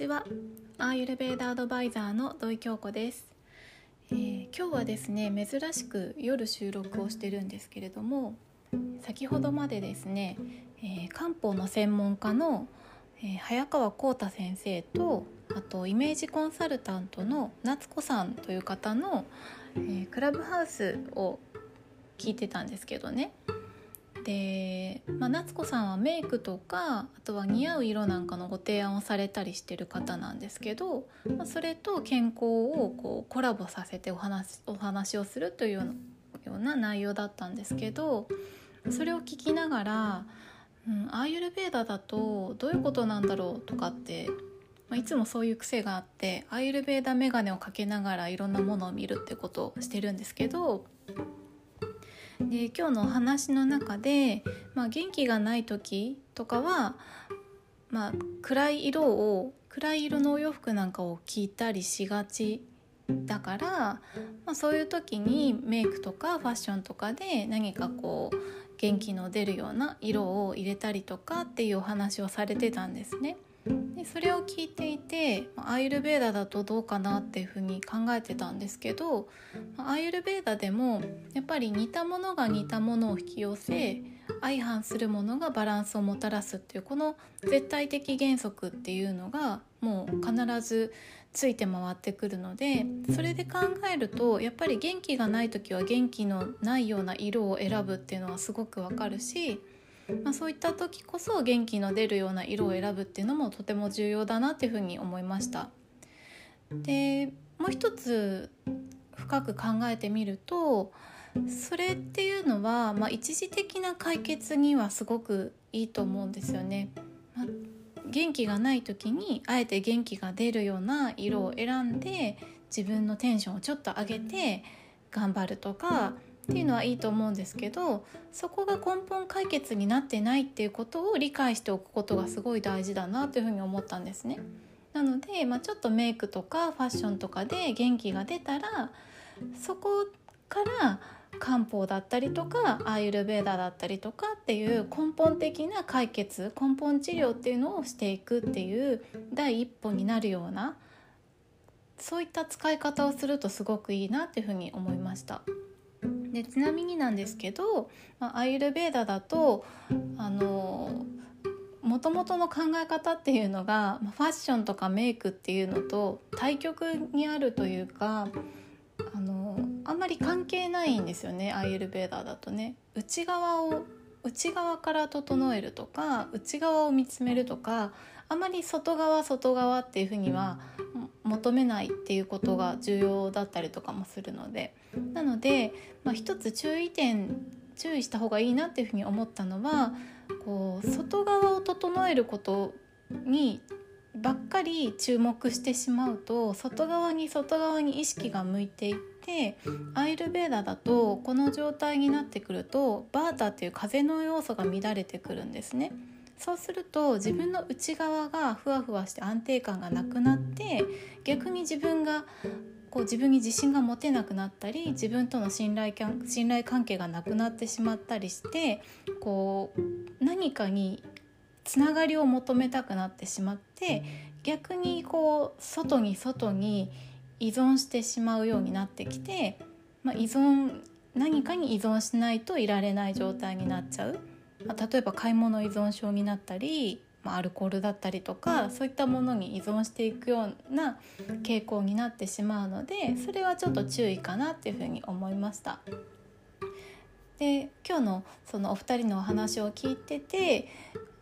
ちは。アーユルベーダアドバイザーの土井京子です、えー、今日はですね珍しく夜収録をしてるんですけれども先ほどまでですね、えー、漢方の専門家の、えー、早川浩太先生とあとイメージコンサルタントの夏子さんという方の、えクラブハウスを聞いてたんですけどね。で、まあ、夏子さんはメイクとかあとは似合う色なんかのご提案をされたりしてる方なんですけど、まあ、それと健康をこうコラボさせてお話お話をするというような内容だったんですけどそれを聞きながら、うん、アーユルベーダだとどういうことなんだろうとかってまあ、いつもそういう癖があってアーユルベーダ眼鏡をかけながらいろんなものを見るってことをしてるんですけどで今日のお話の中で、まあ、元気がない時とかは、まあ、暗い色を暗い色のお洋服なんかを着たりしがちだから、まあ、そういう時にメイクとかファッションとかで何かこう元気の出るような色を入れたりとかっていうお話をされてたんですね。でそれを聞いていてアーユルベーダだとどうかなっていうふうに考えてたんですけどアーユルベーダでもやっぱり似たものが似たものを引き寄せ相反するものがバランスをもたらすっていうこの絶対的原則っていうのがもう必ずついて回ってくるのでそれで考えるとやっぱり元気がない時は元気のないような色を選ぶっていうのはすごくわかるしまあ、そういった時こそ元気の出るような色を選ぶっていうのもとても重要だなっていうふうに思いました。でもう一つ深く考えてみるとそれっていうのは、まあ、一時的な解決にはすごくいいと思うんですよね。まあ、元気がない時にあえて元気が出るような色を選んで自分のテンションをちょっと上げて頑張るとかっていうのはいいと思うんですけどそこが根本解決になってないっていうことを理解しておくことがすごい大事だなというふうに思ったんですね。なので、まあ、ちょっとメイクとかファッションとかで元気が出たらそこから漢方だったりとかアーユルベーダだったりとかっていう根本的な解決根本治療っていうのをしていくっていう第一歩になるようなそういった使い方をするとすごくいいなっていうふうに思いました。でちなみになんですけど、まあ、アイルベーダだとあのもともとの考え方っていうのがファッションとかメイクっていうのと対極にあるというかあのあんまり関係ないんですよねアイルベーダだとね。内側を内側から整えるとか内側を見つめるとかあまり外側外側っていうふうには求めないっていうことが重要だったりとかもするのでなので、まあ、一つ注意点注意した方がいいなっていうふうに思ったのはこう外側を整えることにばっかり注目してしまうと外側に外側に意識が向いていってアイルベーダだとこの状態になってくるとバータっていう風の要素が乱れてくるんですね。そうすると自分の内側がふわふわして安定感がなくなって逆に自分がこう自分に自信が持てなくなったり自分との信頼信頼関係がなくなってしまったりしてこう何かにつながりを求めたくなってしまって逆にこう外に外に依存してしまうようになってきて、まあ、依存何かに依存しないといられない状態になっちゃう。まあ、例えば買い物依存症になったり、まあ、アルコールだったりとかそういったものに依存していくような傾向になってしまうのでそれはちょっと注意かなっていうふうに思いました。で今日のそのお二人のお話を聞いてて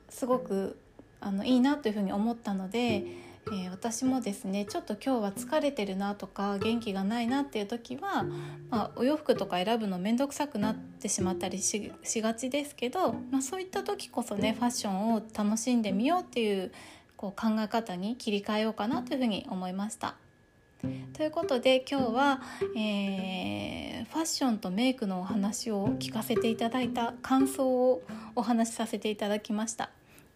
すごくあのいいなというふうに思ったのでえー、私もですねちょっと今日は疲れてるなとか元気がないなっていう時は、まあ、お洋服とか選ぶの面倒くさくなってしまったりしがちですけど、まあ、そういった時こそねファッションを楽しんでみようっていうこう考え方に切り替えようかなというふうに思いました。ということで今日は、えー、ファッションとメイクのお話を聞かせていただいた感想をお話しさせていただきました。